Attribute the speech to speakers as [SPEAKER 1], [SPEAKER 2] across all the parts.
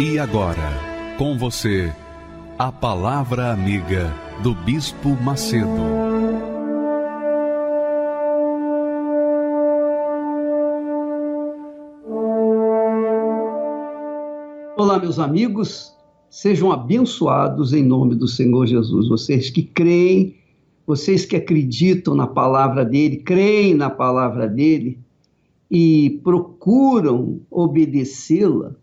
[SPEAKER 1] E agora, com você, a Palavra Amiga do Bispo Macedo.
[SPEAKER 2] Olá, meus amigos, sejam abençoados em nome do Senhor Jesus. Vocês que creem, vocês que acreditam na palavra dele, creem na palavra dele e procuram obedecê-la,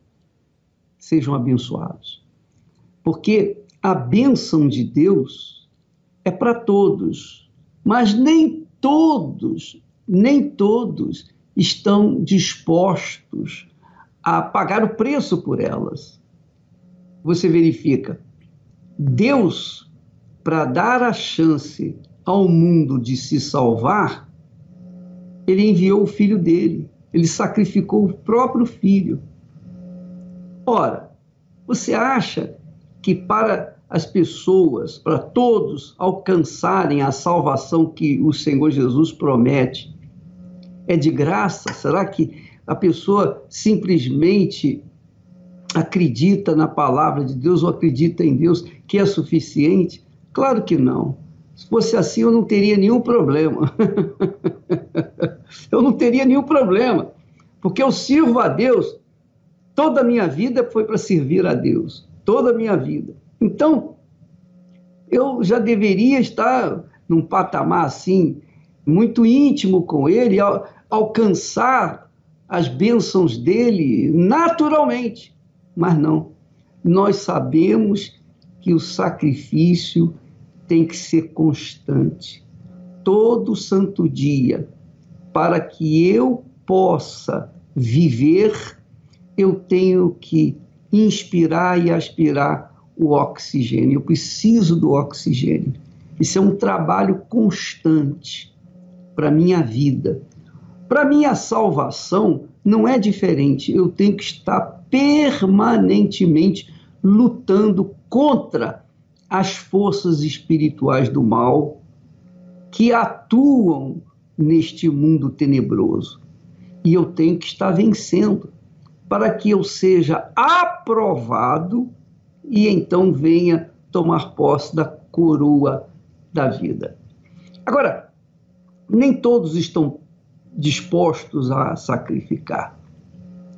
[SPEAKER 2] sejam abençoados. Porque a bênção de Deus é para todos, mas nem todos, nem todos estão dispostos a pagar o preço por elas. Você verifica, Deus, para dar a chance ao mundo de se salvar, ele enviou o filho dele, ele sacrificou o próprio filho. Ora, você acha que para as pessoas, para todos alcançarem a salvação que o Senhor Jesus promete, é de graça? Será que a pessoa simplesmente acredita na palavra de Deus ou acredita em Deus que é suficiente? Claro que não. Se fosse assim, eu não teria nenhum problema. eu não teria nenhum problema, porque eu sirvo a Deus Toda a minha vida foi para servir a Deus, toda a minha vida. Então, eu já deveria estar num patamar assim, muito íntimo com Ele, al alcançar as bênçãos dele naturalmente. Mas não. Nós sabemos que o sacrifício tem que ser constante, todo santo dia, para que eu possa viver eu tenho que inspirar e aspirar o oxigênio. Eu preciso do oxigênio. Isso é um trabalho constante para minha vida. Para minha salvação não é diferente. Eu tenho que estar permanentemente lutando contra as forças espirituais do mal que atuam neste mundo tenebroso. E eu tenho que estar vencendo para que eu seja aprovado e então venha tomar posse da coroa da vida. Agora, nem todos estão dispostos a sacrificar.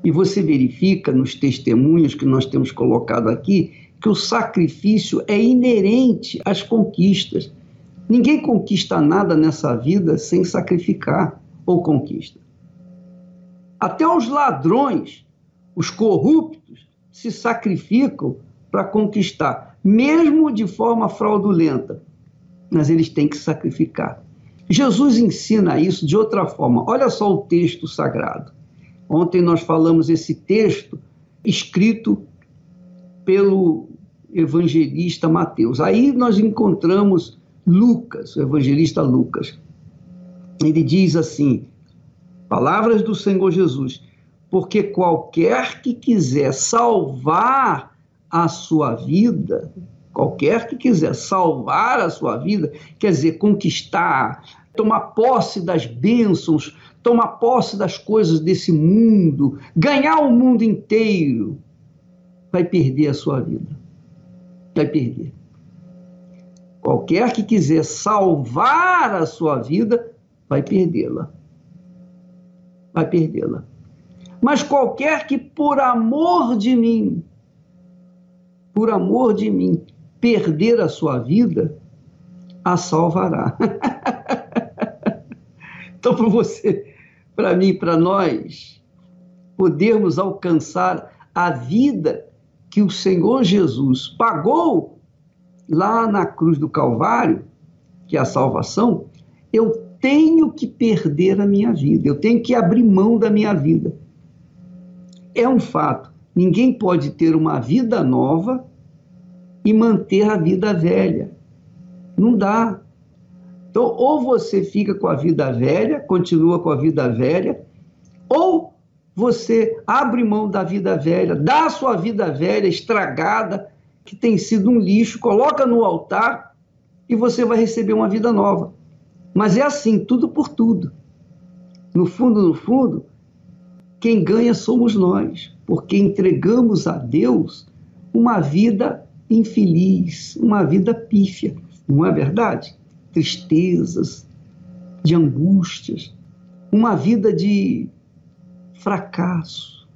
[SPEAKER 2] E você verifica nos testemunhos que nós temos colocado aqui que o sacrifício é inerente às conquistas. Ninguém conquista nada nessa vida sem sacrificar ou conquista. Até os ladrões os corruptos se sacrificam para conquistar, mesmo de forma fraudulenta, mas eles têm que sacrificar. Jesus ensina isso de outra forma. Olha só o texto sagrado. Ontem nós falamos esse texto escrito pelo evangelista Mateus. Aí nós encontramos Lucas, o evangelista Lucas. Ele diz assim: Palavras do Senhor Jesus porque qualquer que quiser salvar a sua vida, qualquer que quiser salvar a sua vida, quer dizer, conquistar, tomar posse das bênçãos, tomar posse das coisas desse mundo, ganhar o mundo inteiro, vai perder a sua vida. Vai perder. Qualquer que quiser salvar a sua vida, vai perdê-la. Vai perdê-la mas qualquer que por amor de mim, por amor de mim, perder a sua vida, a salvará. então, para você, para mim, para nós, podermos alcançar a vida que o Senhor Jesus pagou lá na cruz do Calvário, que é a salvação, eu tenho que perder a minha vida, eu tenho que abrir mão da minha vida é um fato. Ninguém pode ter uma vida nova e manter a vida velha. Não dá. Então, ou você fica com a vida velha, continua com a vida velha, ou você abre mão da vida velha, dá a sua vida velha estragada, que tem sido um lixo, coloca no altar e você vai receber uma vida nova. Mas é assim, tudo por tudo. No fundo, no fundo, quem ganha somos nós, porque entregamos a Deus uma vida infeliz, uma vida pífia, não é verdade? Tristezas, de angústias, uma vida de fracasso,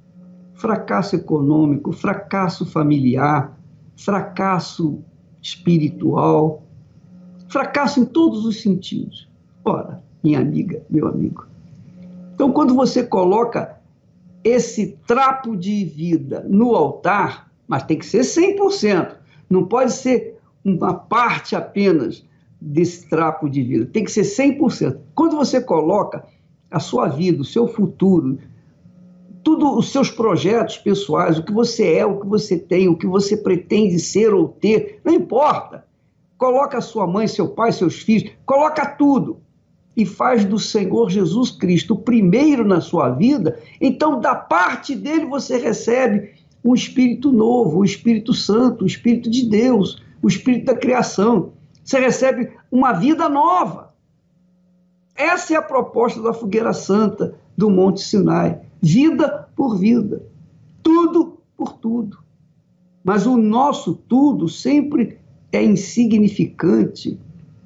[SPEAKER 2] fracasso econômico, fracasso familiar, fracasso espiritual, fracasso em todos os sentidos. Ora, minha amiga, meu amigo. Então, quando você coloca esse trapo de vida no altar, mas tem que ser 100%, não pode ser uma parte apenas desse trapo de vida, tem que ser 100%. Quando você coloca a sua vida, o seu futuro, tudo os seus projetos pessoais, o que você é, o que você tem, o que você pretende ser ou ter, não importa. Coloca a sua mãe, seu pai, seus filhos, coloca tudo e faz do Senhor Jesus Cristo primeiro na sua vida, então da parte dele você recebe um espírito novo, o Espírito Santo, o Espírito de Deus, o Espírito da criação. Você recebe uma vida nova. Essa é a proposta da fogueira santa do Monte Sinai vida por vida, tudo por tudo. Mas o nosso tudo sempre é insignificante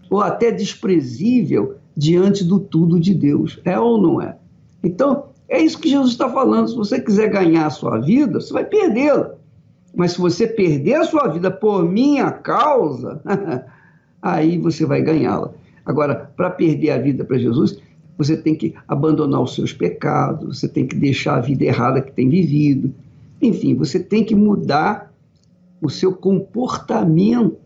[SPEAKER 2] ou até desprezível diante do tudo de Deus. É ou não é? Então, é isso que Jesus está falando. Se você quiser ganhar a sua vida, você vai perdê-la. Mas se você perder a sua vida por minha causa, aí você vai ganhá-la. Agora, para perder a vida para Jesus, você tem que abandonar os seus pecados, você tem que deixar a vida errada que tem vivido. Enfim, você tem que mudar o seu comportamento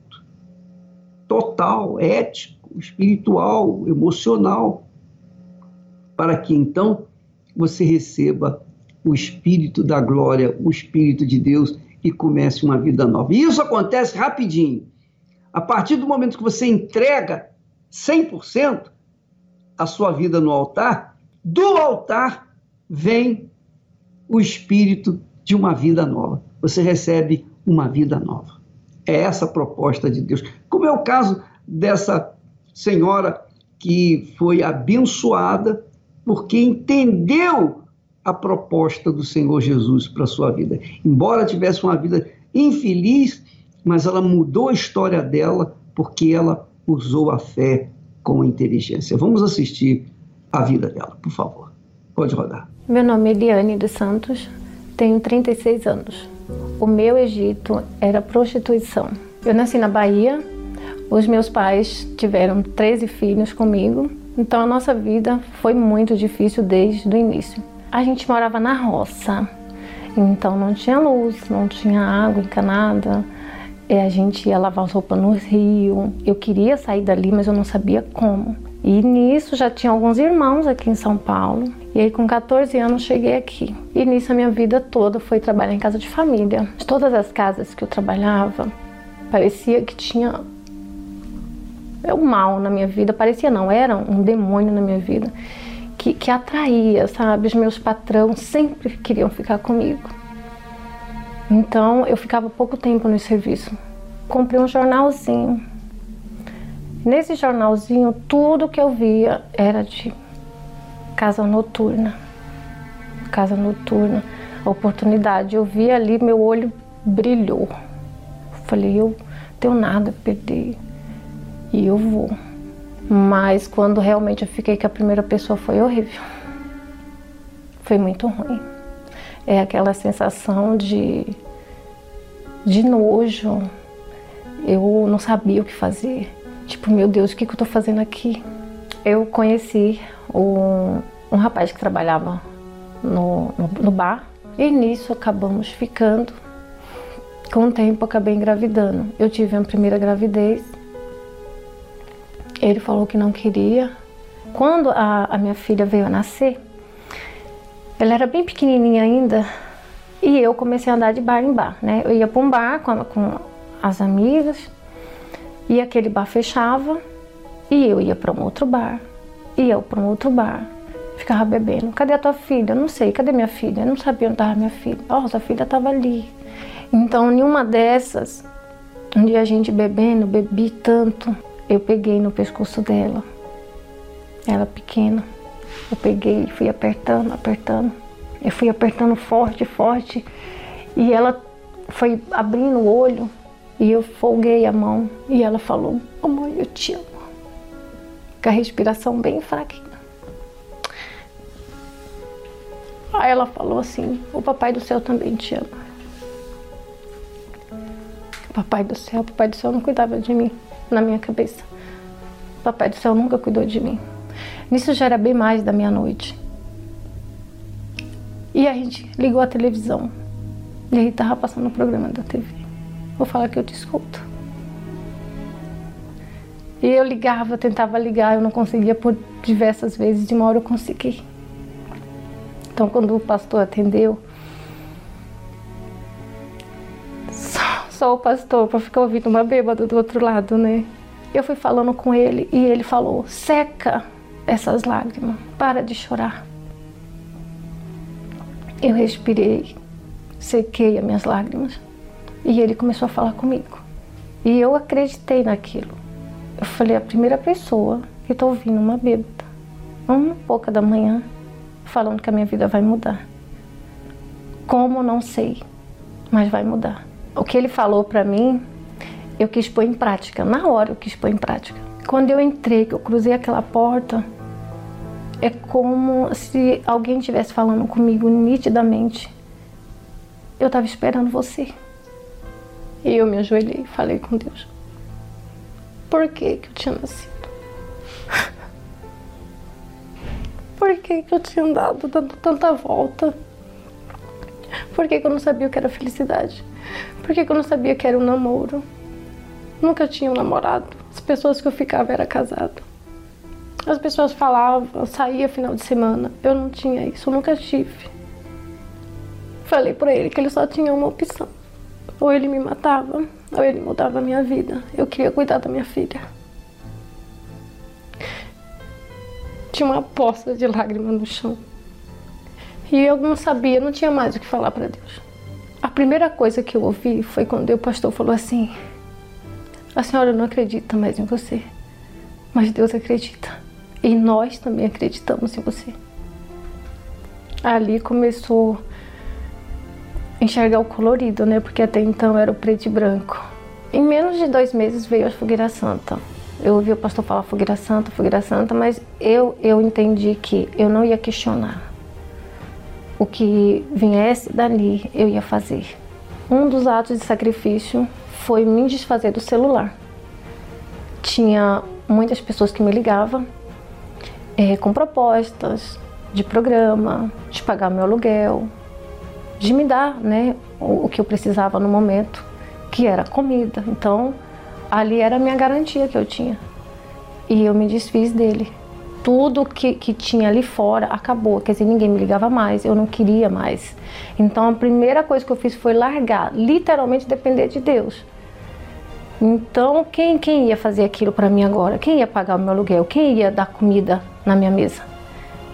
[SPEAKER 2] total, ético, espiritual, emocional, para que então você receba o Espírito da glória, o Espírito de Deus e comece uma vida nova. E isso acontece rapidinho. A partir do momento que você entrega 100%, a sua vida no altar, do altar vem o espírito de uma vida nova. Você recebe uma vida nova. É essa a proposta de Deus. Como é o caso dessa senhora que foi abençoada porque entendeu a proposta do Senhor Jesus para sua vida. Embora tivesse uma vida infeliz, mas ela mudou a história dela porque ela usou a fé com inteligência. Vamos assistir a vida dela, por favor. Pode rodar.
[SPEAKER 3] Meu nome é Eliane dos Santos, tenho 36 anos. O meu Egito era prostituição. Eu nasci na Bahia, os meus pais tiveram 13 filhos comigo, então a nossa vida foi muito difícil desde o início. A gente morava na roça, então não tinha luz, não tinha água encanada, é, a gente ia lavar roupas no rio. Eu queria sair dali, mas eu não sabia como. E nisso já tinha alguns irmãos aqui em São Paulo. E aí com 14 anos cheguei aqui. E nisso a minha vida toda foi trabalhar em casa de família. De todas as casas que eu trabalhava, parecia que tinha é um mal na minha vida, parecia não, era um demônio na minha vida que, que atraía, sabe? Os meus patrões sempre queriam ficar comigo. Então eu ficava pouco tempo no serviço. Comprei um jornalzinho. Nesse jornalzinho, tudo que eu via era de casa noturna. Casa noturna, oportunidade. Eu vi ali, meu olho brilhou. Falei, eu tenho nada a perder e eu vou. Mas quando realmente eu fiquei com a primeira pessoa foi horrível. Foi muito ruim. É aquela sensação de de nojo. Eu não sabia o que fazer. Tipo, meu Deus, o que, que eu tô fazendo aqui? Eu conheci um, um rapaz que trabalhava no, no, no bar e nisso acabamos ficando. Com o tempo acabei engravidando. Eu tive a primeira gravidez. Ele falou que não queria. Quando a, a minha filha veio a nascer, ela era bem pequenininha ainda E eu comecei a andar de bar em bar, né? Eu ia para um bar com, com as amigas, e aquele bar fechava, e eu ia para um outro bar, eu para um outro bar. Ficava bebendo. Cadê a tua filha? Eu não sei. Cadê minha filha? Eu não sabia onde estava minha filha. Oh, sua filha estava ali. Então, nenhuma dessas, um dia a gente bebendo, bebi tanto, eu peguei no pescoço dela. Ela pequena. Eu peguei e fui apertando, apertando. Eu fui apertando forte, forte. E ela foi abrindo o olho e eu folguei a mão. E ela falou: Mamãe, eu te amo. Com a respiração bem fraquinha. Aí ela falou assim: O Papai do Céu também te ama. Papai do Céu, Papai do Céu não cuidava de mim na minha cabeça. Papai do Céu nunca cuidou de mim. Nisso já era bem mais da meia-noite. E a gente ligou a televisão. E aí tava passando o programa da TV. Vou falar que eu te escuto. E eu ligava, tentava ligar, eu não conseguia por diversas vezes, de uma hora eu consegui. Então quando o pastor atendeu, só, o pastor para ficar ouvindo uma bêbada do outro lado, né? Eu fui falando com ele e ele falou: seca essas lágrimas, para de chorar. Eu respirei, sequei as minhas lágrimas e ele começou a falar comigo. E eu acreditei naquilo. Eu falei, a primeira pessoa que estou ouvindo uma bêbada, uma pouca da manhã, falando que a minha vida vai mudar. Como não sei, mas vai mudar. O que ele falou para mim, eu quis pôr em prática. Na hora eu quis pôr em prática. Quando eu entrei, que eu cruzei aquela porta, é como se alguém estivesse falando comigo nitidamente. Eu estava esperando você. E eu me ajoelhei e falei com Deus. Por que, que eu tinha nascido? Por que, que eu tinha dando tanta volta? Por que, que eu não sabia o que era felicidade? Por que, que eu não sabia o que era um namoro? Nunca tinha um namorado. As pessoas que eu ficava era casado. As pessoas falavam, saía final de semana. Eu não tinha isso, eu nunca tive. Falei para ele que ele só tinha uma opção. Ou ele me matava, ou ele mudava a minha vida. Eu queria cuidar da minha filha. Tinha uma poça de lágrimas no chão. E eu não sabia, não tinha mais o que falar para Deus. A primeira coisa que eu ouvi foi quando o pastor falou assim: A senhora não acredita mais em você, mas Deus acredita. E nós também acreditamos em você. Ali começou a enxergar o colorido, né? Porque até então era o preto e branco. Em menos de dois meses veio a fogueira santa. Eu ouvi o pastor falar fogueira santa, fogueira santa, mas eu, eu entendi que eu não ia questionar. O que viesse dali, eu ia fazer. Um dos atos de sacrifício foi me desfazer do celular. Tinha muitas pessoas que me ligavam é, com propostas de programa, de pagar meu aluguel, de me dar né, o, o que eu precisava no momento, que era comida. Então, ali era a minha garantia que eu tinha. E eu me desfiz dele. Tudo que, que tinha ali fora acabou, quer dizer, ninguém me ligava mais, eu não queria mais. Então a primeira coisa que eu fiz foi largar, literalmente depender de Deus. Então, quem, quem ia fazer aquilo para mim agora? Quem ia pagar o meu aluguel? Quem ia dar comida na minha mesa.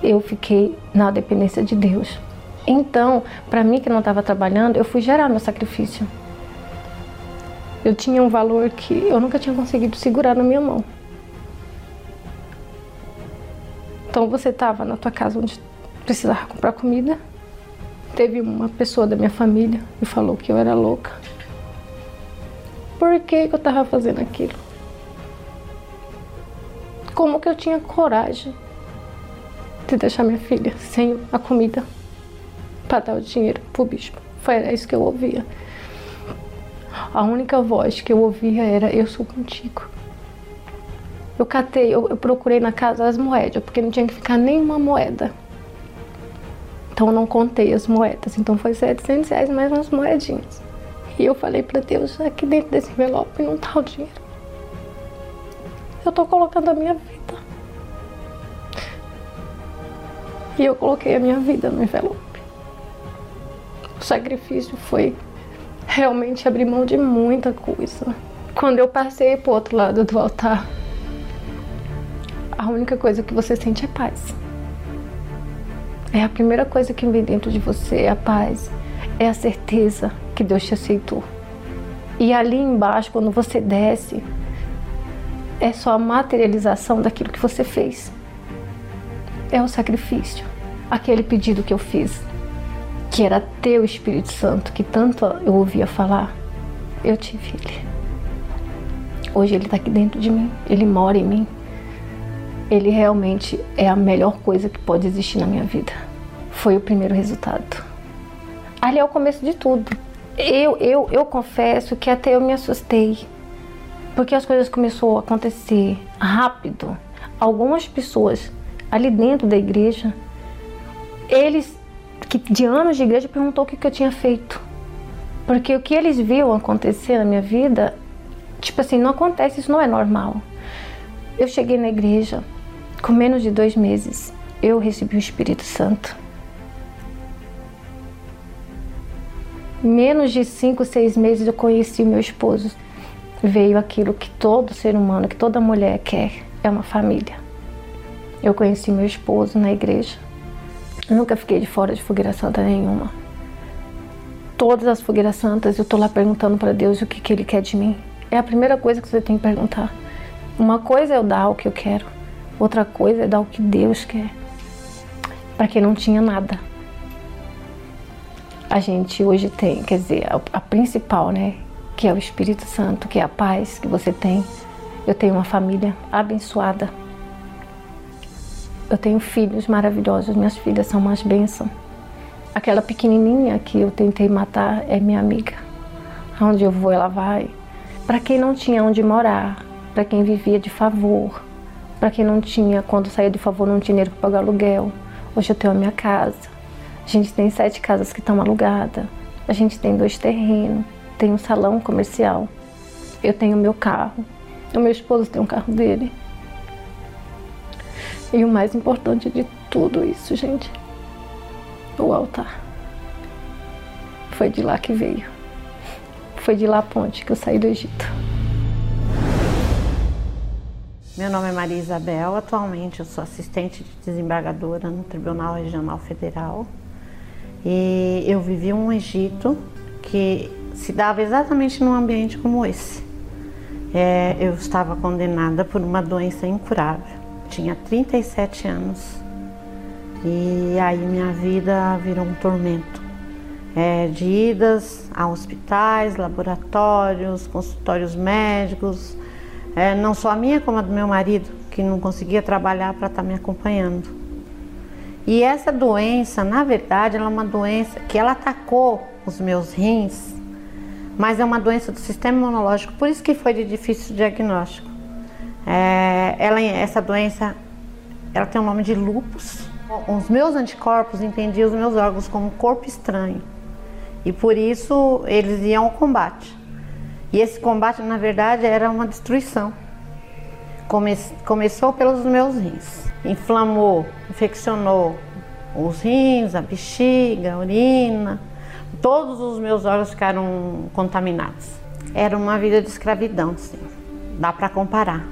[SPEAKER 3] Eu fiquei na dependência de Deus. Então, para mim que não estava trabalhando, eu fui gerar meu sacrifício. Eu tinha um valor que eu nunca tinha conseguido segurar na minha mão. Então você estava na tua casa onde precisava comprar comida. Teve uma pessoa da minha família que falou que eu era louca. Por que, que eu estava fazendo aquilo? Como que eu tinha coragem de deixar minha filha sem a comida para dar o dinheiro pro bispo? Foi isso que eu ouvia. A única voz que eu ouvia era: Eu sou contigo. Eu catei, eu, eu procurei na casa as moedas, porque não tinha que ficar nenhuma moeda. Então eu não contei as moedas. Então foi 700 reais mais umas moedinhas. E eu falei para Deus: aqui dentro desse envelope não tá o dinheiro. Eu tô colocando a minha vida. E eu coloquei a minha vida no envelope. O sacrifício foi realmente abrir mão de muita coisa. Quando eu passei para o outro lado do altar, a única coisa que você sente é paz. É a primeira coisa que vem dentro de você, é a paz, é a certeza que Deus te aceitou. E ali embaixo, quando você desce, é só a materialização daquilo que você fez. É o sacrifício, aquele pedido que eu fiz, que era ter o Espírito Santo, que tanto eu ouvia falar, eu tive ele. Hoje ele está aqui dentro de mim, ele mora em mim. Ele realmente é a melhor coisa que pode existir na minha vida. Foi o primeiro resultado. Ali é o começo de tudo. Eu, eu, eu confesso que até eu me assustei, porque as coisas começaram a acontecer rápido. Algumas pessoas ali dentro da igreja, eles que de anos de igreja perguntou o que, que eu tinha feito. Porque o que eles viam acontecer na minha vida, tipo assim, não acontece, isso não é normal. Eu cheguei na igreja, com menos de dois meses, eu recebi o Espírito Santo. menos de cinco, seis meses eu conheci meu esposo. Veio aquilo que todo ser humano, que toda mulher quer, é uma família. Eu conheci meu esposo na igreja. nunca fiquei de fora de fogueira santa nenhuma. Todas as fogueiras santas eu tô lá perguntando para Deus o que, que Ele quer de mim. É a primeira coisa que você tem que perguntar. Uma coisa é eu dar o que eu quero, outra coisa é dar o que Deus quer. Para quem não tinha nada a gente hoje tem, quer dizer, a, a, principal, né, que é o Espírito Santo, que é a paz que você tem. Eu tenho uma família abençoada. Eu tenho filhos maravilhosos, minhas filhas são umas bênçãos. Aquela pequenininha que eu tentei matar é minha amiga. Aonde eu vou, ela vai. Para quem não tinha onde morar, para quem vivia de favor, para quem não tinha, quando saía de favor, não tinha dinheiro para pagar aluguel. Hoje eu tenho a minha casa a gente tem sete casas que estão alugadas. A gente tem dois terrenos. Tem um salão comercial. Eu tenho meu carro. O meu esposo tem um carro dele. E o mais importante de tudo isso, gente, o altar. Foi de lá que veio. Foi de lá a ponte que eu saí do Egito.
[SPEAKER 4] Meu nome é Maria Isabel, atualmente eu sou assistente de desembargadora no Tribunal Regional Federal e eu vivi um Egito que se dava exatamente num ambiente como esse. É, eu estava condenada por uma doença incurável. Tinha 37 anos e aí minha vida virou um tormento. É, de idas a hospitais, laboratórios, consultórios médicos, é, não só a minha como a do meu marido, que não conseguia trabalhar para estar tá me acompanhando. E essa doença, na verdade, ela é uma doença que ela atacou os meus rins, mas é uma doença do sistema imunológico, por isso que foi de difícil diagnóstico. É, ela, essa doença, ela tem o nome de lupus. Os meus anticorpos entendiam os meus órgãos como corpo estranho e por isso eles iam ao combate. E esse combate, na verdade, era uma destruição. Come, começou pelos meus rins inflamou, infeccionou os rins, a bexiga, a urina, todos os meus órgãos ficaram contaminados. Era uma vida de escravidão, sim. Dá para comparar.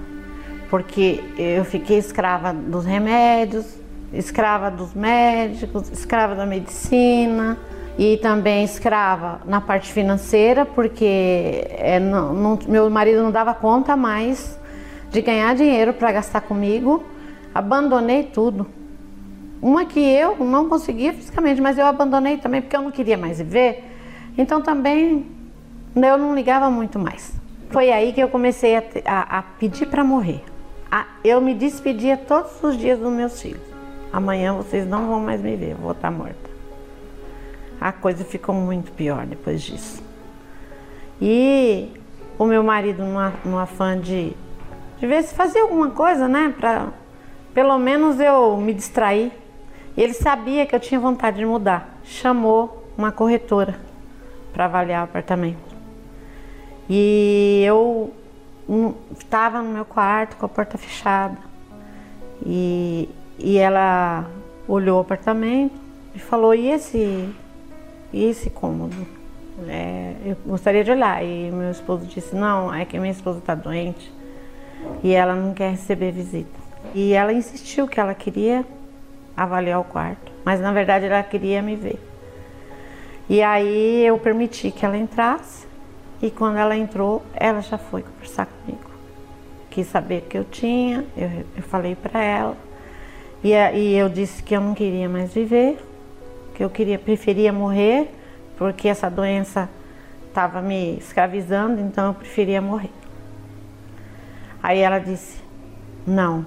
[SPEAKER 4] Porque eu fiquei escrava dos remédios, escrava dos médicos, escrava da medicina e também escrava na parte financeira, porque é, não, não, meu marido não dava conta mais de ganhar dinheiro para gastar comigo abandonei tudo. Uma que eu não conseguia fisicamente, mas eu abandonei também porque eu não queria mais viver. Então também eu não ligava muito mais. Foi aí que eu comecei a, a, a pedir para morrer. A, eu me despedia todos os dias dos meus filhos. Amanhã vocês não vão mais me ver, eu vou estar morta. A coisa ficou muito pior depois disso. E o meu marido, no, afã de, de ver se fazia alguma coisa, né, para pelo menos eu me distraí. Ele sabia que eu tinha vontade de mudar. Chamou uma corretora para avaliar o apartamento. E eu estava no meu quarto com a porta fechada. E, e ela olhou o apartamento e falou: E esse, esse cômodo? É, eu gostaria de olhar. E meu esposo disse: Não, é que minha esposa está doente e ela não quer receber visita. E ela insistiu que ela queria avaliar o quarto, mas na verdade ela queria me ver. E aí eu permiti que ela entrasse e quando ela entrou, ela já foi conversar comigo. Quis saber o que eu tinha, eu, eu falei para ela. E, e eu disse que eu não queria mais viver, que eu queria, preferia morrer, porque essa doença estava me escravizando, então eu preferia morrer. Aí ela disse: Não,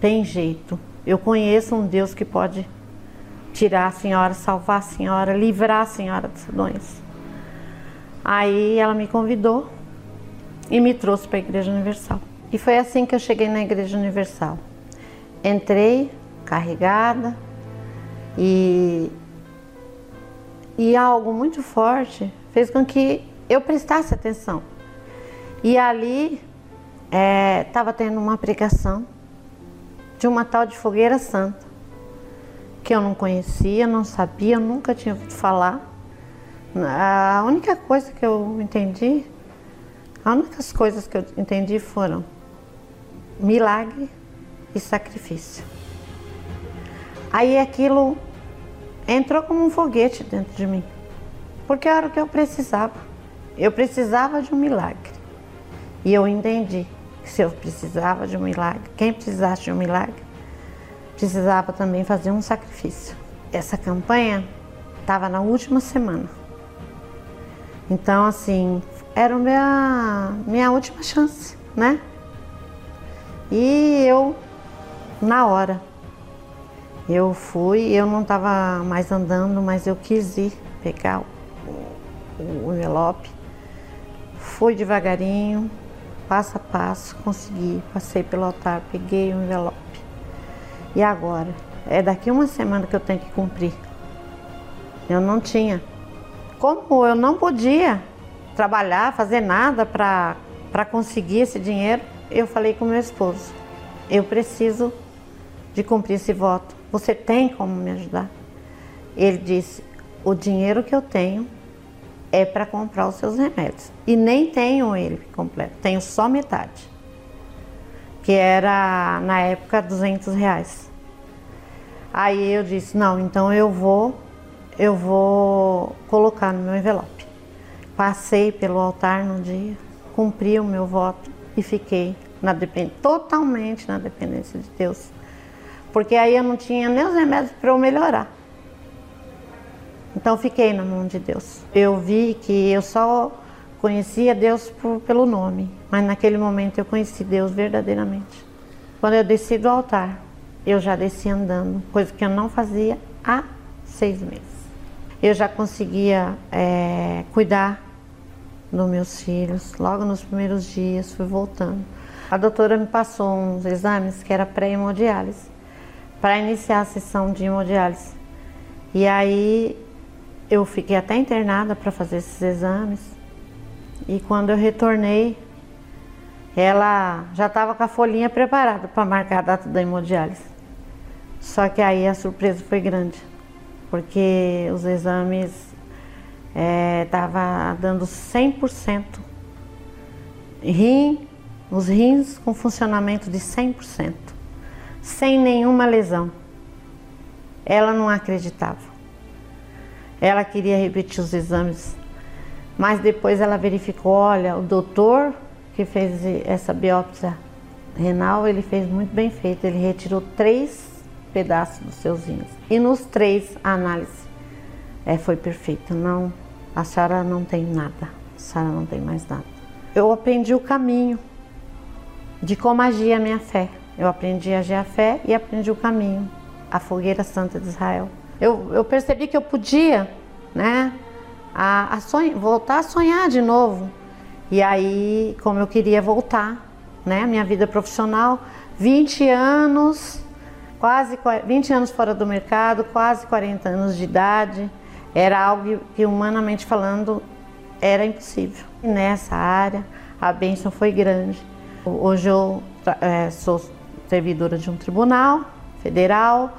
[SPEAKER 4] tem jeito. Eu conheço um Deus que pode tirar a senhora, salvar a senhora, livrar a senhora dessa doença. Aí ela me convidou e me trouxe para a Igreja Universal. E foi assim que eu cheguei na Igreja Universal. Entrei carregada e, e algo muito forte fez com que eu prestasse atenção. E ali estava é, tendo uma pregação de uma tal de fogueira santa, que eu não conhecia, não sabia, nunca tinha ouvido falar. A única coisa que eu entendi, as únicas coisas que eu entendi foram milagre e sacrifício. Aí aquilo entrou como um foguete dentro de mim, porque era o que eu precisava. Eu precisava de um milagre. E eu entendi que se eu precisava de um milagre, quem precisasse de um milagre, precisava também fazer um sacrifício. Essa campanha estava na última semana. Então, assim, era minha, minha última chance, né? E eu, na hora, eu fui, eu não estava mais andando, mas eu quis ir pegar o, o envelope. Fui devagarinho, passo a passo, consegui, passei pelo altar, peguei o envelope. E agora? É daqui uma semana que eu tenho que cumprir. Eu não tinha. Como eu não podia trabalhar, fazer nada para conseguir esse dinheiro, eu falei com meu esposo: eu preciso de cumprir esse voto. Você tem como me ajudar? Ele disse: o dinheiro que eu tenho é para comprar os seus remédios. E nem tenho ele completo, tenho só metade. Que era, na época, 200 reais. Aí eu disse, não, então eu vou, eu vou colocar no meu envelope. Passei pelo altar no dia, cumpri o meu voto e fiquei na totalmente na dependência de Deus. Porque aí eu não tinha nem os remédios para eu melhorar. Então fiquei na mão de Deus. Eu vi que eu só conhecia Deus por, pelo nome, mas naquele momento eu conheci Deus verdadeiramente. Quando eu desci do altar, eu já desci andando, coisa que eu não fazia há seis meses. Eu já conseguia é, cuidar dos meus filhos. Logo nos primeiros dias fui voltando. A doutora me passou uns exames que era pré-hemodiálise para iniciar a sessão de hemodiálise. E aí eu fiquei até internada para fazer esses exames. E quando eu retornei, ela já estava com a folhinha preparada para marcar a data da hemodiálise. Só que aí a surpresa foi grande, porque os exames estavam é, dando 100%. Rim, os rins com funcionamento de 100%, sem nenhuma lesão. Ela não acreditava. Ela queria repetir os exames, mas depois ela verificou, olha, o doutor que fez essa biópsia renal, ele fez muito bem feito, ele retirou três pedaços dos seus rins. E nos três a análise é, foi perfeita, não, a senhora não tem nada, a senhora não tem mais nada. Eu aprendi o caminho de como agir a minha fé. Eu aprendi a a fé e aprendi o caminho, a fogueira santa de Israel eu, eu percebi que eu podia, né, a, a sonhar, voltar a sonhar de novo. E aí, como eu queria voltar, né, minha vida profissional, 20 anos, quase 20 anos fora do mercado, quase 40 anos de idade, era algo que humanamente falando era impossível. E nessa área, a bênção foi grande. Hoje eu é, sou servidora de um tribunal federal,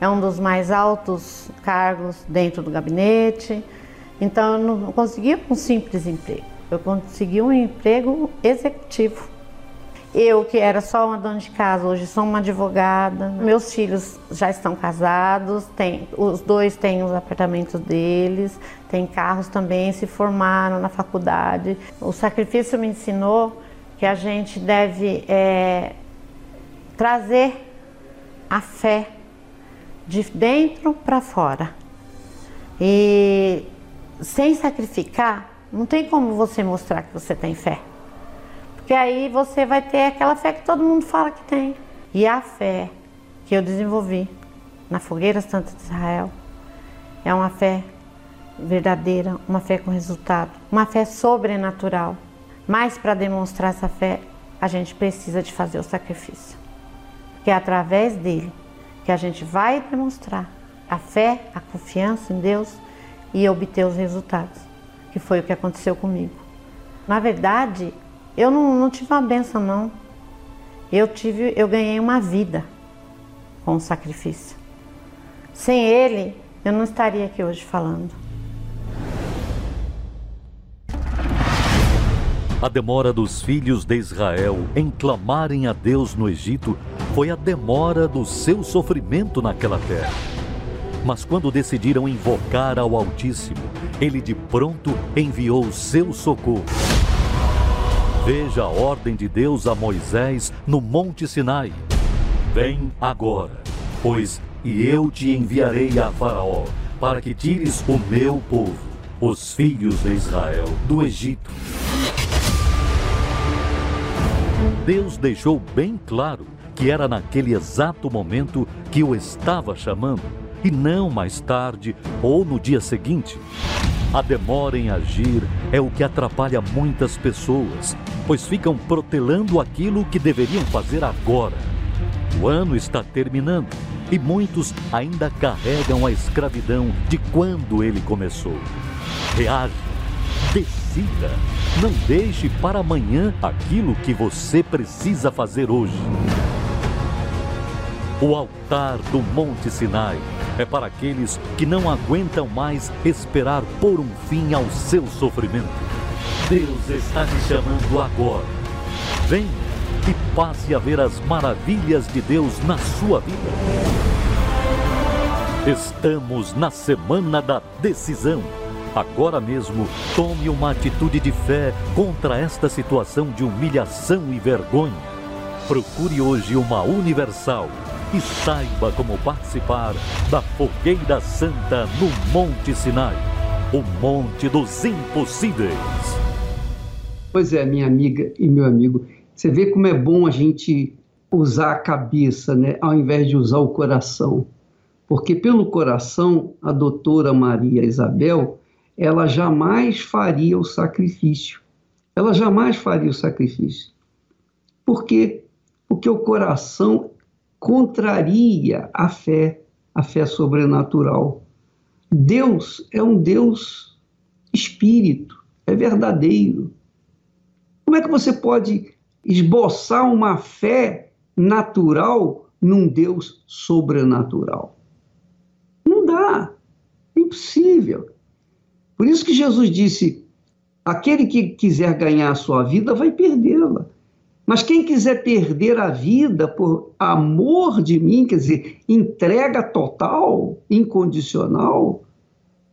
[SPEAKER 4] é um dos mais altos cargos dentro do gabinete. Então eu não conseguia um simples emprego, eu consegui um emprego executivo. Eu, que era só uma dona de casa, hoje sou uma advogada. Meus filhos já estão casados, tem, os dois têm os apartamentos deles, têm carros também, se formaram na faculdade. O sacrifício me ensinou que a gente deve é, trazer a fé de dentro para fora. E sem sacrificar, não tem como você mostrar que você tem fé. Porque aí você vai ter aquela fé que todo mundo fala que tem. E a fé que eu desenvolvi na Fogueira Santa de Israel é uma fé verdadeira, uma fé com resultado, uma fé sobrenatural. Mas para demonstrar essa fé, a gente precisa de fazer o sacrifício. Porque é através dele que a gente vai demonstrar a fé, a confiança em Deus e obter os resultados, que foi o que aconteceu comigo. Na verdade, eu não, não tive uma benção, não. Eu, tive, eu ganhei uma vida com o sacrifício. Sem ele, eu não estaria aqui hoje falando.
[SPEAKER 5] A demora dos filhos de Israel em clamarem a Deus no Egito foi a demora do seu sofrimento naquela terra. Mas quando decidiram invocar ao Altíssimo, ele de pronto enviou o seu socorro. Veja a ordem de Deus a Moisés no Monte Sinai. Vem agora, pois e eu te enviarei a Faraó, para que tires o meu povo, os filhos de Israel, do Egito. Deus deixou bem claro que era naquele exato momento que o estava chamando, e não mais tarde ou no dia seguinte. A demora em agir é o que atrapalha muitas pessoas, pois ficam protelando aquilo que deveriam fazer agora. O ano está terminando e muitos ainda carregam a escravidão de quando ele começou. Reaja, decida, não deixe para amanhã aquilo que você precisa fazer hoje. O altar do Monte Sinai é para aqueles que não aguentam mais esperar por um fim ao seu sofrimento. Deus está te chamando agora. Vem e passe a ver as maravilhas de Deus na sua vida. Estamos na semana da decisão. Agora mesmo, tome uma atitude de fé contra esta situação de humilhação e vergonha. Procure hoje uma universal e saiba como participar da Fogueira Santa no Monte Sinai, o Monte dos Impossíveis.
[SPEAKER 2] Pois é, minha amiga e meu amigo, você vê como é bom a gente usar a cabeça, né, ao invés de usar o coração. Porque pelo coração, a doutora Maria Isabel, ela jamais faria o sacrifício. Ela jamais faria o sacrifício. Por quê? Porque o coração contraria a fé, a fé sobrenatural. Deus é um Deus espírito, é verdadeiro. Como é que você pode esboçar uma fé natural num Deus sobrenatural? Não dá, é impossível. Por isso que Jesus disse: aquele que quiser ganhar a sua vida vai perdê-la. Mas quem quiser perder a vida por amor de mim, quer dizer, entrega total, incondicional,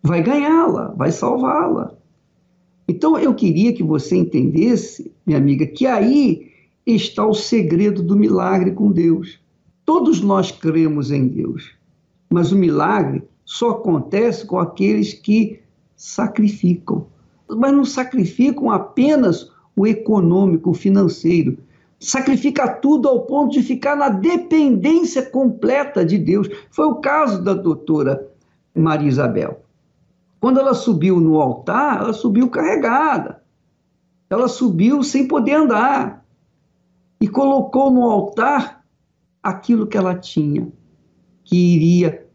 [SPEAKER 2] vai ganhá-la, vai salvá-la. Então eu queria que você entendesse, minha amiga, que aí está o segredo do milagre com Deus. Todos nós cremos em Deus, mas o milagre só acontece com aqueles que sacrificam. Mas não sacrificam apenas o econômico, o financeiro, sacrifica tudo ao ponto de ficar na dependência completa de Deus. Foi o caso da doutora Maria Isabel. Quando ela subiu no altar, ela subiu carregada. Ela subiu sem poder andar. E colocou no altar aquilo que ela tinha, que iria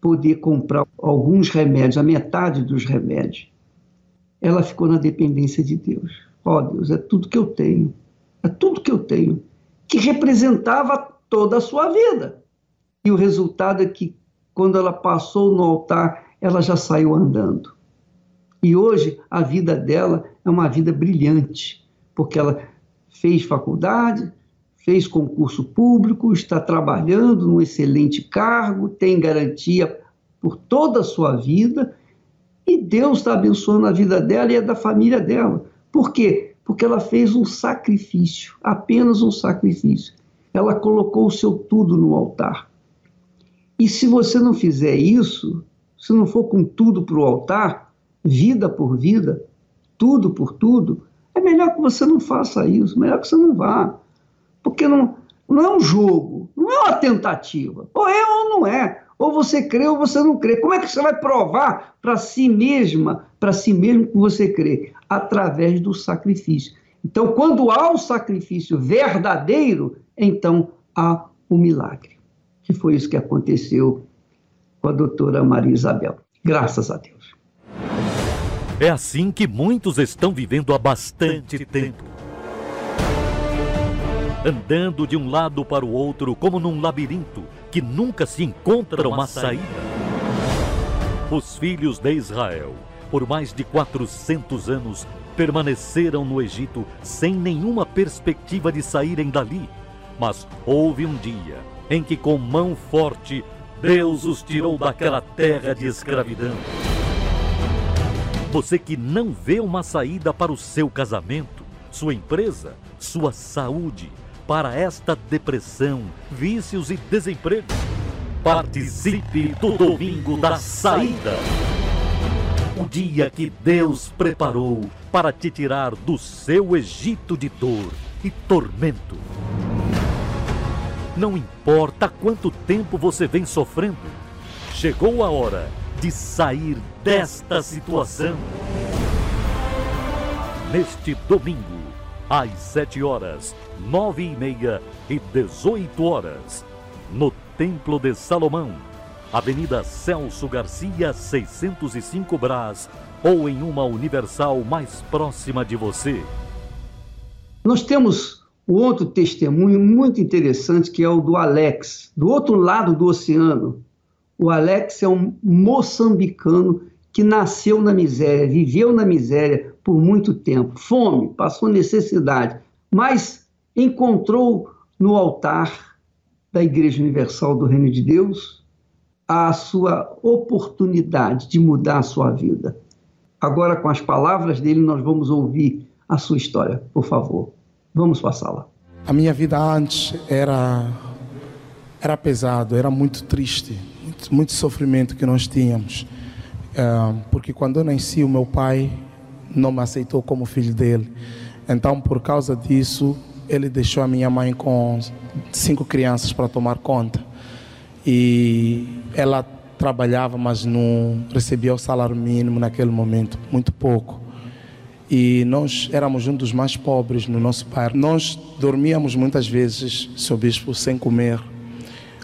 [SPEAKER 2] poder comprar alguns remédios, a metade dos remédios. Ela ficou na dependência de Deus. Ó oh, Deus, é tudo que eu tenho é tudo que eu tenho, que representava toda a sua vida. E o resultado é que, quando ela passou no altar, ela já saiu andando. E hoje a vida dela é uma vida brilhante, porque ela fez faculdade, fez concurso público, está trabalhando num excelente cargo, tem garantia por toda a sua vida e Deus está abençoando a vida dela e a da família dela. Por quê? Porque ela fez um sacrifício, apenas um sacrifício. Ela colocou o seu tudo no altar. E se você não fizer isso, se não for com tudo para o altar, vida por vida, tudo por tudo, é melhor que você não faça isso, melhor que você não vá. Porque não, não é um jogo, não é uma tentativa. Ou é ou não é. Ou você crê ou você não crê. Como é que você vai provar para si mesma, para si mesmo que você crê? Através do sacrifício. Então, quando há o sacrifício verdadeiro, então há o milagre. Que foi isso que aconteceu com a doutora Maria Isabel. Graças a Deus.
[SPEAKER 5] É assim que muitos estão vivendo há bastante tempo. Andando de um lado para o outro como num labirinto que nunca se encontra uma saída. Os filhos de Israel, por mais de 400 anos, permaneceram no Egito sem nenhuma perspectiva de saírem dali. Mas houve um dia em que, com mão forte, Deus os tirou daquela terra de escravidão. Você que não vê uma saída para o seu casamento, sua empresa, sua saúde, para esta depressão, vícios e desemprego. Participe do domingo da saída. O dia que Deus preparou para te tirar do seu Egito de dor e tormento. Não importa quanto tempo você vem sofrendo, chegou a hora de sair desta situação. Neste domingo, às 7 horas, 9 e meia e 18 horas, no Templo de Salomão, Avenida Celso Garcia, 605 Brás, ou em uma universal mais próxima de você.
[SPEAKER 2] Nós temos outro testemunho muito interessante que é o do Alex, do outro lado do oceano. O Alex é um moçambicano que nasceu na miséria, viveu na miséria por muito tempo, fome, passou necessidade, mas encontrou no altar da Igreja Universal do Reino de Deus a sua oportunidade de mudar a sua vida. Agora, com as palavras dele, nós vamos ouvir a sua história, por favor. Vamos passá-la.
[SPEAKER 6] A minha vida antes era era pesado, era muito triste, muito, muito sofrimento que nós tínhamos. Ah, porque quando eu nasci, o meu pai não me aceitou como filho dele. Então, por causa disso, ele deixou a minha mãe com cinco crianças para tomar conta. E ela trabalhava, mas não recebia o salário mínimo naquele momento, muito pouco. E nós éramos um dos mais pobres no nosso bairro. Nós dormíamos muitas vezes, seu bispo, sem comer.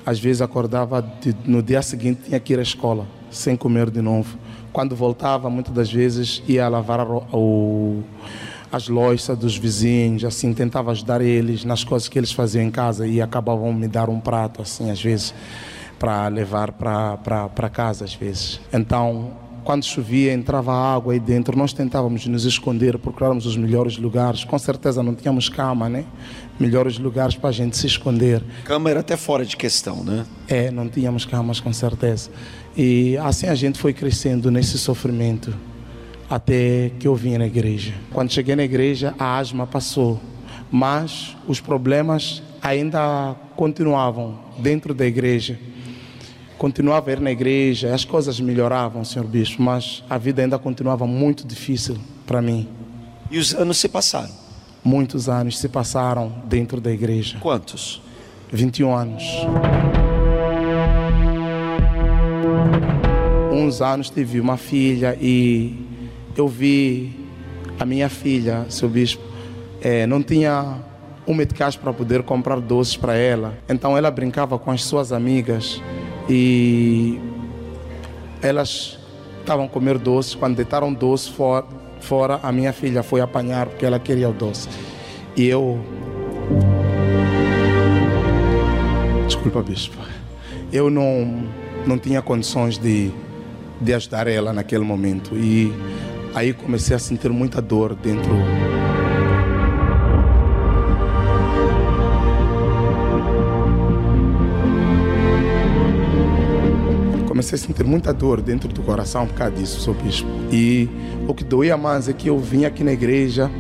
[SPEAKER 6] Às vezes acordava, de, no dia seguinte tinha que ir à escola, sem comer de novo. Quando voltava, muitas das vezes ia lavar o, as lojas dos vizinhos, assim, tentava ajudar eles nas coisas que eles faziam em casa e acabavam me dar um prato, assim, às vezes, para levar para casa, às vezes. Então, quando chovia, entrava água aí dentro, nós tentávamos nos esconder, procurarmos os melhores lugares. Com certeza não tínhamos cama, né? Melhores lugares para a gente se esconder.
[SPEAKER 7] Cama era até fora de questão, né?
[SPEAKER 6] É, não tínhamos camas, com certeza. E assim a gente foi crescendo nesse sofrimento até que eu vim na igreja. Quando cheguei na igreja, a asma passou, mas os problemas ainda continuavam dentro da igreja. Continuava a ir na igreja, as coisas melhoravam, senhor bispo, mas a vida ainda continuava muito difícil para mim.
[SPEAKER 7] E os anos se passaram?
[SPEAKER 6] Muitos anos se passaram dentro da igreja.
[SPEAKER 7] Quantos?
[SPEAKER 6] 21 anos. Uns anos tive uma filha e eu vi a minha filha, seu bispo, é, não tinha um meticais para poder comprar doces para ela. Então ela brincava com as suas amigas e elas estavam a comer doces. Quando deitaram doce fora, fora, a minha filha foi apanhar porque ela queria o doce. E eu. Desculpa, bispo. eu não, não tinha condições de, de ajudar ela naquele momento. E aí comecei a sentir muita dor dentro comecei a sentir muita dor dentro do coração por causa disso, sou bispo. E o que doía mais é que eu vinha aqui na igreja,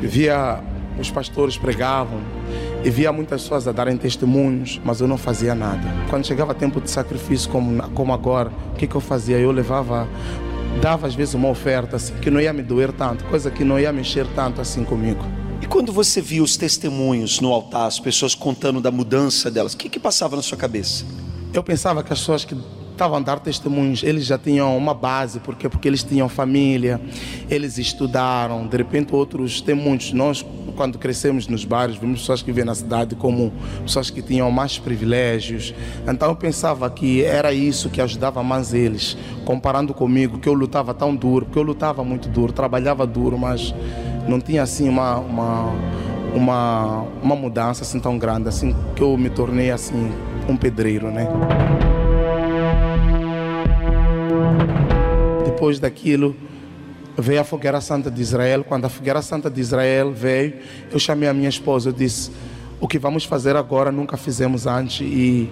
[SPEAKER 6] via os pastores pregavam e via muitas pessoas a darem testemunhos, mas eu não fazia nada. Quando chegava tempo de sacrifício, como, como agora, o que, que eu fazia? Eu levava, dava às vezes uma oferta assim, que não ia me doer tanto, coisa que não ia mexer tanto assim comigo.
[SPEAKER 7] E quando você viu os testemunhos no altar, as pessoas contando da mudança delas, o que, que passava na sua cabeça?
[SPEAKER 6] Eu pensava que as pessoas que estavam a dar testemunhos, eles já tinham uma base, porque porque eles tinham família, eles estudaram, de repente outros têm muitos. Nós, quando crescemos nos bairros, vimos pessoas que vêm na cidade como pessoas que tinham mais privilégios. Então eu pensava que era isso que ajudava mais eles, comparando comigo, que eu lutava tão duro, porque eu lutava muito duro, trabalhava duro, mas não tinha assim uma, uma uma, uma mudança assim tão grande, assim que eu me tornei assim um pedreiro, né? Depois daquilo, veio a Fogueira Santa de Israel. Quando a Fogueira Santa de Israel veio, eu chamei a minha esposa, eu disse, o que vamos fazer agora nunca fizemos antes e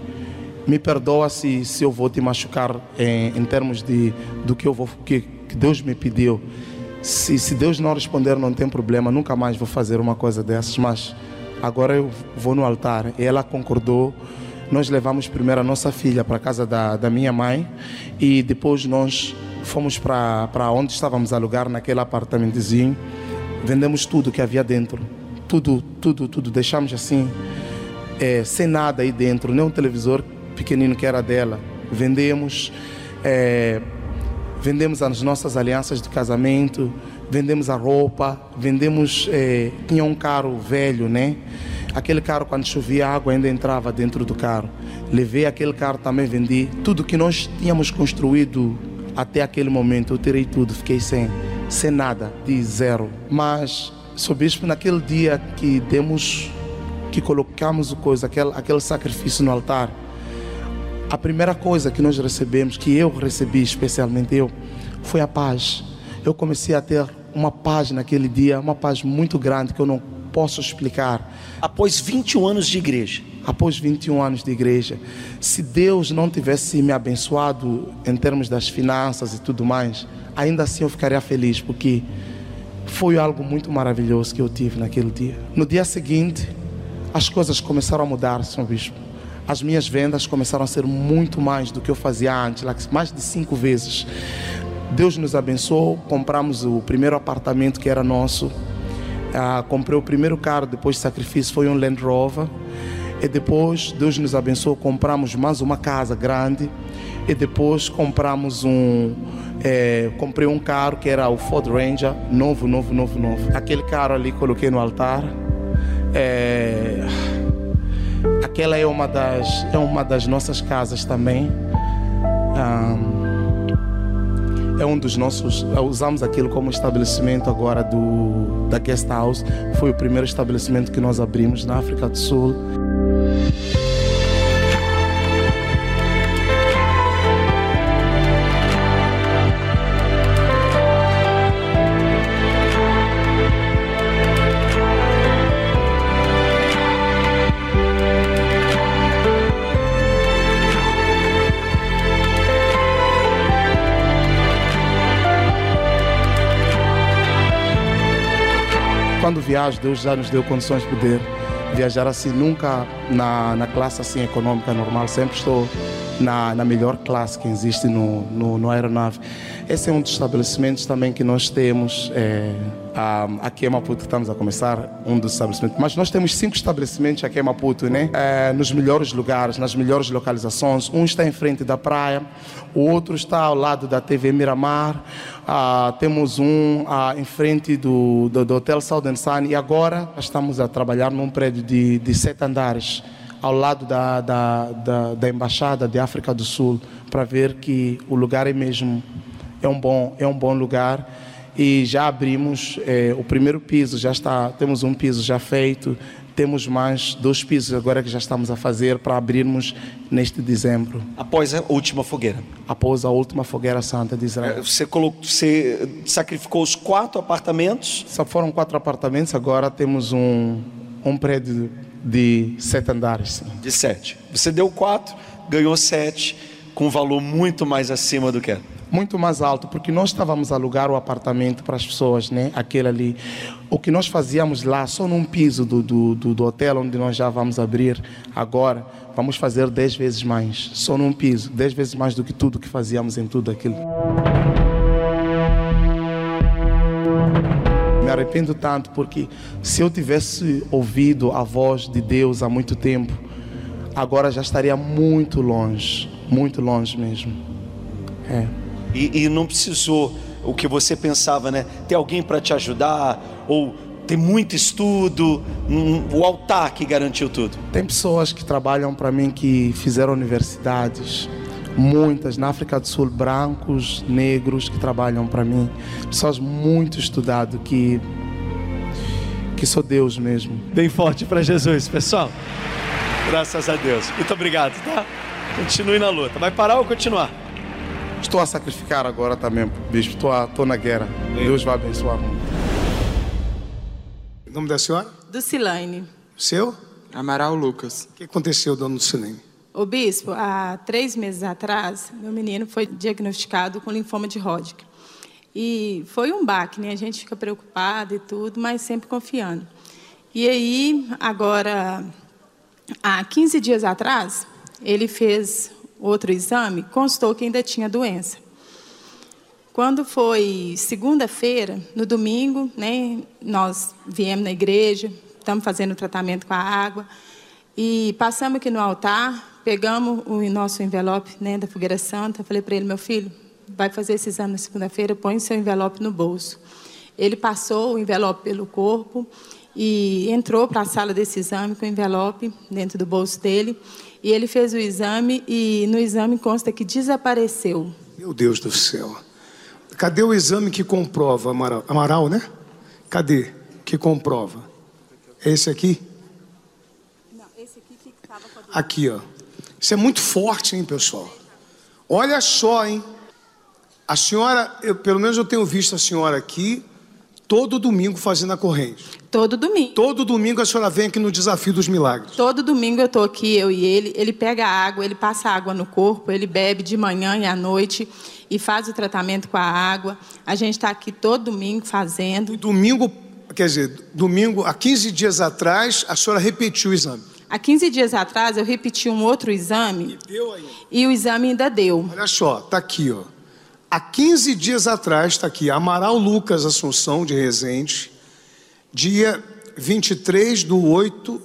[SPEAKER 6] me perdoa se, se eu vou te machucar em, em termos de do que eu vou que, que Deus me pediu. Se, se Deus não responder, não tem problema, nunca mais vou fazer uma coisa dessas, mas agora eu vou no altar. E ela concordou nós levamos primeiro a nossa filha para a casa da, da minha mãe e depois nós fomos para onde estávamos a alugar, naquele apartamentozinho. Vendemos tudo que havia dentro. Tudo, tudo, tudo. Deixamos assim, é, sem nada aí dentro, nem um televisor pequenino que era dela. Vendemos, é, vendemos as nossas alianças de casamento, vendemos a roupa, vendemos. É, tinha um carro velho, né? Aquele carro, quando chovia, a água ainda entrava dentro do carro. Levei aquele carro também, vendi. Tudo que nós tínhamos construído até aquele momento, eu tirei tudo, fiquei sem, sem nada, de zero. Mas, sou bispo, naquele dia que demos, que colocamos o coisa, aquele, aquele sacrifício no altar, a primeira coisa que nós recebemos, que eu recebi especialmente eu, foi a paz. Eu comecei a ter uma paz naquele dia, uma paz muito grande que eu não posso explicar.
[SPEAKER 7] Após 21 anos de igreja.
[SPEAKER 6] Após 21 anos de igreja, se Deus não tivesse me abençoado em termos das finanças e tudo mais, ainda assim eu ficaria feliz, porque foi algo muito maravilhoso que eu tive naquele dia. No dia seguinte, as coisas começaram a mudar, São Bispo. As minhas vendas começaram a ser muito mais do que eu fazia antes, mais de cinco vezes. Deus nos abençoou, compramos o primeiro apartamento que era nosso ah, comprei o primeiro carro depois de sacrifício, foi um Land Rover. E depois Deus nos abençoou, compramos mais uma casa grande. E depois compramos um. É, comprei um carro que era o Ford Ranger, novo, novo, novo, novo. Aquele carro ali coloquei no altar. É, aquela é uma das, é uma das nossas casas também. Um, é um dos nossos. Usamos aquilo como estabelecimento agora do, da Guest House. Foi o primeiro estabelecimento que nós abrimos na África do Sul. Viajo, Deus já nos deu condições de poder viajar assim, nunca na, na classe assim econômica normal, sempre estou na, na melhor classe que existe no, no, no aeronave. Esse é um dos estabelecimentos também que nós temos é, aqui em Maputo, estamos a começar, um dos estabelecimentos. Mas nós temos cinco estabelecimentos aqui em Maputo, né? É, nos melhores lugares, nas melhores localizações. Um está em frente da praia, o outro está ao lado da TV Miramar, ah, temos um ah, em frente do, do, do Hotel Southern Sun e agora estamos a trabalhar num prédio de, de sete andares ao lado da, da, da, da Embaixada de África do Sul para ver que o lugar é mesmo é um bom, é um bom lugar e já abrimos é, o primeiro piso, já está, temos um piso já feito, temos mais dois pisos agora que já estamos a fazer para abrirmos neste dezembro.
[SPEAKER 7] Após a última fogueira.
[SPEAKER 6] Após a última fogueira santa de Israel.
[SPEAKER 7] Você, colocou, você sacrificou os quatro apartamentos?
[SPEAKER 6] Só foram quatro apartamentos, agora temos um, um prédio de sete andares. Sim.
[SPEAKER 7] De sete. Você deu quatro, ganhou sete, com um valor muito mais acima do que era
[SPEAKER 6] muito mais alto, porque nós estávamos a alugar o apartamento para as pessoas, né? Aquele ali. O que nós fazíamos lá, só num piso do, do, do, do hotel onde nós já vamos abrir agora, vamos fazer dez vezes mais. Só num piso, dez vezes mais do que tudo que fazíamos em tudo aquilo. Arrependo tanto porque se eu tivesse ouvido a voz de Deus há muito tempo, agora já estaria muito longe, muito longe mesmo. É.
[SPEAKER 7] E, e não precisou o que você pensava, né? Ter alguém para te ajudar ou ter muito estudo, um, o altar que garantiu tudo.
[SPEAKER 6] Tem pessoas que trabalham para mim que fizeram universidades, muitas na África do Sul, brancos, negros que trabalham para mim, pessoas muito estudadas que que sou Deus mesmo.
[SPEAKER 7] Bem forte para Jesus, pessoal. Graças a Deus. Muito obrigado, tá? Continue na luta. Vai parar ou continuar?
[SPEAKER 6] Estou a sacrificar agora também, bispo. Estou, a, estou na guerra. Deus vai abençoar.
[SPEAKER 8] O nome da senhora?
[SPEAKER 9] Ducilane.
[SPEAKER 8] Seu?
[SPEAKER 10] Amaral Lucas.
[SPEAKER 8] O que aconteceu, dona Ducilane?
[SPEAKER 9] O bispo, há três meses atrás, meu menino foi diagnosticado com linfoma de Hodgkin. E foi um baque, né? A gente fica preocupado e tudo, mas sempre confiando. E aí, agora, há 15 dias atrás, ele fez outro exame, constou que ainda tinha doença. Quando foi segunda-feira, no domingo, né, nós viemos na igreja, estamos fazendo o tratamento com a água, e passamos aqui no altar, pegamos o nosso envelope né, da Fogueira Santa, falei para ele, meu filho, vai fazer esse exame na segunda-feira, põe seu envelope no bolso. Ele passou o envelope pelo corpo e entrou para a sala desse exame com o envelope dentro do bolso dele. E ele fez o exame e no exame consta que desapareceu.
[SPEAKER 8] Meu Deus do céu. Cadê o exame que comprova, Amaral, Amaral né? Cadê? Que comprova? É esse aqui?
[SPEAKER 9] Não, esse aqui que estava
[SPEAKER 8] Aqui, ó. Isso é muito forte, hein, pessoal? Olha só, hein? A senhora, eu, pelo menos eu tenho visto a senhora aqui todo domingo fazendo a corrente.
[SPEAKER 9] Todo domingo.
[SPEAKER 8] Todo domingo a senhora vem aqui no Desafio dos Milagres.
[SPEAKER 9] Todo domingo eu estou aqui, eu e ele. Ele pega água, ele passa água no corpo, ele bebe de manhã e à noite e faz o tratamento com a água. A gente está aqui todo domingo fazendo.
[SPEAKER 8] E domingo, quer dizer, domingo, há 15 dias atrás, a senhora repetiu o exame.
[SPEAKER 9] Há 15 dias atrás eu repeti um outro exame.
[SPEAKER 8] E deu ainda.
[SPEAKER 9] E o exame ainda deu.
[SPEAKER 8] Olha só, tá aqui, ó. Há 15 dias atrás, está aqui, Amaral Lucas Assunção de Resende, dia 23 do 8,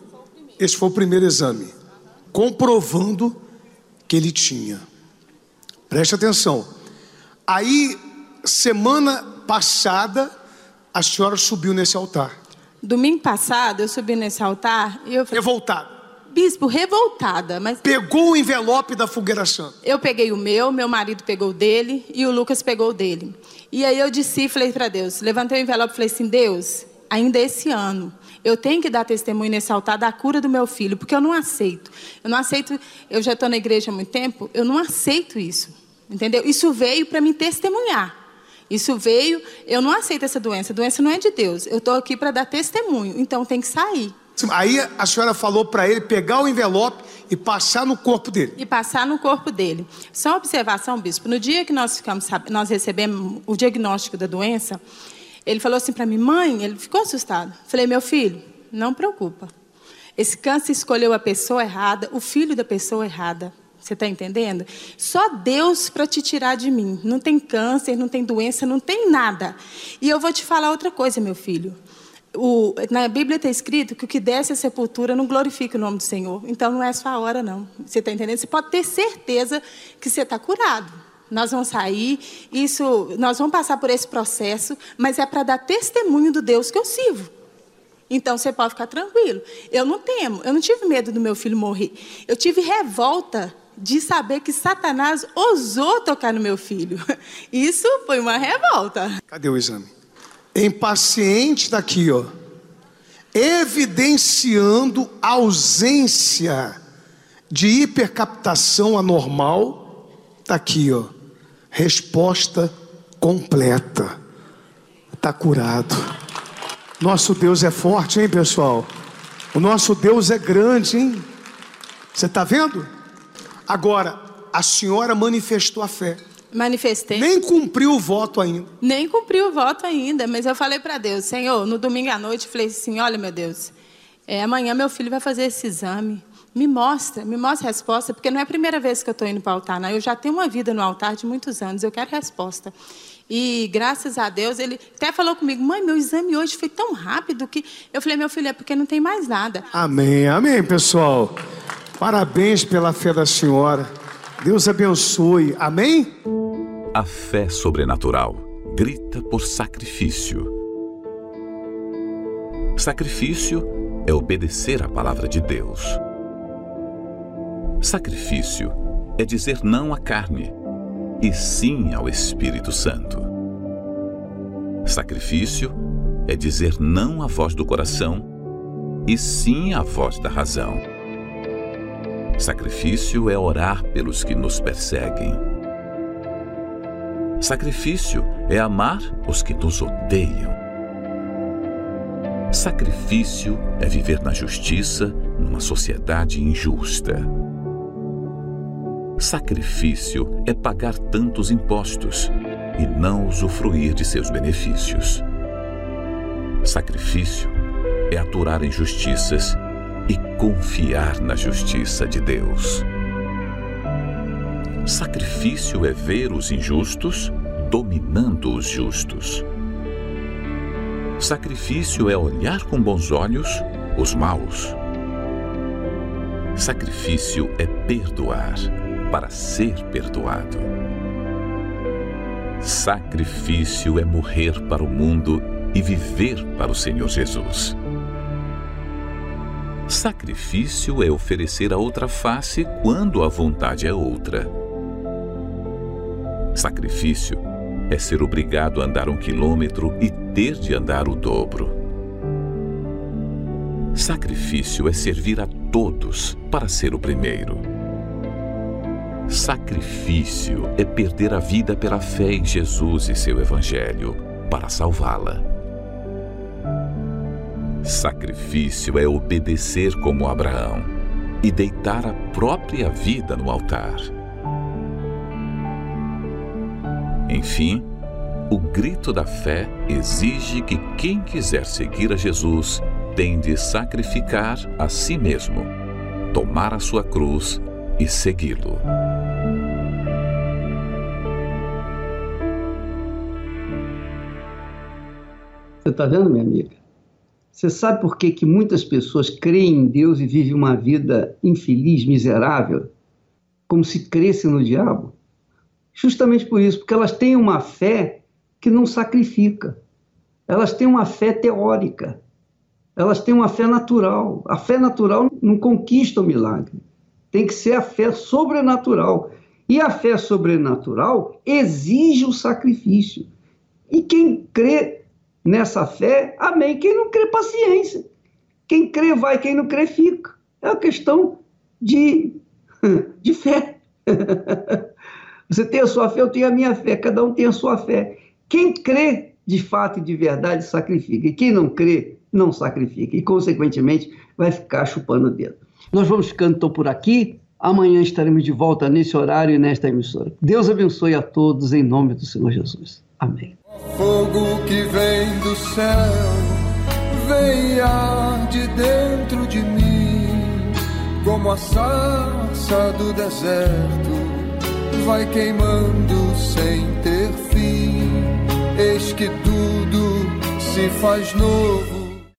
[SPEAKER 8] esse foi o primeiro exame, comprovando que ele tinha. Preste atenção. Aí, semana passada, a senhora subiu nesse altar.
[SPEAKER 9] Domingo passado eu subi nesse altar e eu falei,
[SPEAKER 8] Revoltada.
[SPEAKER 9] Bispo, revoltada, mas
[SPEAKER 8] Pegou o envelope da fogueira santa.
[SPEAKER 9] eu peguei o meu, meu marido pegou o dele e o Lucas pegou o dele. E aí eu disse, falei para Deus, levantei o envelope e falei assim, Deus, ainda esse ano, eu tenho que dar testemunho nesse altar da cura do meu filho, porque eu não aceito. Eu não aceito, eu já estou na igreja há muito tempo, eu não aceito isso. Entendeu? Isso veio para me testemunhar. Isso veio, eu não aceito essa doença. A doença não é de Deus. Eu estou aqui para dar testemunho, então tem que sair.
[SPEAKER 8] Aí a senhora falou para ele pegar o envelope e passar no corpo dele.
[SPEAKER 9] E passar no corpo dele. Só uma observação, bispo. No dia que nós ficamos, nós recebemos o diagnóstico da doença, ele falou assim para mim, mãe, ele ficou assustado. Falei, meu filho, não preocupa. Esse câncer escolheu a pessoa errada, o filho da pessoa errada. Você está entendendo? Só Deus para te tirar de mim. Não tem câncer, não tem doença, não tem nada. E eu vou te falar outra coisa, meu filho. O- na Bíblia está escrito que o que desce à sepultura não glorifica o nome do Senhor. Então não é sua hora, não. Você está entendendo? Você pode ter certeza que você está curado. Nós vamos sair, isso, nós vamos passar por esse processo, mas é para dar testemunho do Deus que eu sirvo. Então você pode ficar tranquilo. Eu não temo, eu não tive medo do meu filho morrer. Eu tive revolta de saber que Satanás ousou tocar no meu filho. Isso foi uma revolta.
[SPEAKER 8] Cadê o exame? Impaciente daqui, ó. evidenciando ausência de hipercaptação anormal, está aqui, ó. Resposta completa. Está curado. Nosso Deus é forte, hein, pessoal? O nosso Deus é grande, hein? Você está vendo? Agora, a senhora manifestou a fé.
[SPEAKER 9] Manifestei.
[SPEAKER 8] Nem cumpriu o voto ainda.
[SPEAKER 9] Nem cumpriu o voto ainda, mas eu falei para Deus, Senhor, no domingo à noite, falei assim: olha, meu Deus, é, amanhã meu filho vai fazer esse exame. Me mostra, me mostra a resposta, porque não é a primeira vez que eu estou indo para o altar, não. Eu já tenho uma vida no altar de muitos anos, eu quero resposta. E graças a Deus, ele até falou comigo, mãe, meu exame hoje foi tão rápido que. Eu falei, meu filho, é porque não tem mais nada.
[SPEAKER 8] Amém, amém, pessoal. Parabéns pela fé da senhora. Deus abençoe. Amém?
[SPEAKER 1] A fé sobrenatural grita por sacrifício. Sacrifício é obedecer à palavra de Deus. Sacrifício é dizer não à carne e sim ao Espírito Santo. Sacrifício é dizer não à voz do coração e sim à voz da razão. Sacrifício é orar pelos que nos perseguem. Sacrifício é amar os que nos odeiam. Sacrifício é viver na justiça numa sociedade injusta. Sacrifício é pagar tantos impostos e não usufruir de seus benefícios. Sacrifício é aturar injustiças confiar na justiça de Deus. Sacrifício é ver os injustos dominando os justos. Sacrifício é olhar com bons olhos os maus. Sacrifício é perdoar para ser perdoado. Sacrifício é morrer para o mundo e viver para o Senhor Jesus. Sacrifício é oferecer a outra face quando a vontade é outra. Sacrifício é ser obrigado a andar um quilômetro e ter de andar o dobro. Sacrifício é servir a todos para ser o primeiro. Sacrifício é perder a vida pela fé em Jesus e seu Evangelho para salvá-la. Sacrifício é obedecer como Abraão e deitar a própria vida no altar. Enfim, o grito da fé exige que quem quiser seguir a Jesus tem de sacrificar a si mesmo, tomar a sua cruz e segui-lo.
[SPEAKER 2] Você está vendo, minha amiga? Você sabe por que, que muitas pessoas creem em Deus e vivem uma vida infeliz, miserável, como se crescem no diabo? Justamente por isso, porque elas têm uma fé que não sacrifica. Elas têm uma fé teórica. Elas têm uma fé natural. A fé natural não conquista o milagre. Tem que ser a fé sobrenatural. E a fé sobrenatural exige o sacrifício. E quem crê nessa fé, amém. Quem não crê, paciência. Quem crê vai, quem não crê fica. É uma questão de, de fé. Você tem a sua fé, eu tenho a minha fé, cada um tem a sua fé. Quem crê de fato e de verdade sacrifica, e quem não crê não sacrifica, e consequentemente vai ficar chupando o dedo. Nós vamos ficando então por aqui. Amanhã estaremos de volta nesse horário e nesta emissora. Deus abençoe a todos em nome do Senhor Jesus. Amém.
[SPEAKER 10] Fogo que vem do céu, venha de dentro de mim, como a sarça do deserto, vai queimando sem ter fim. Eis que tudo se faz novo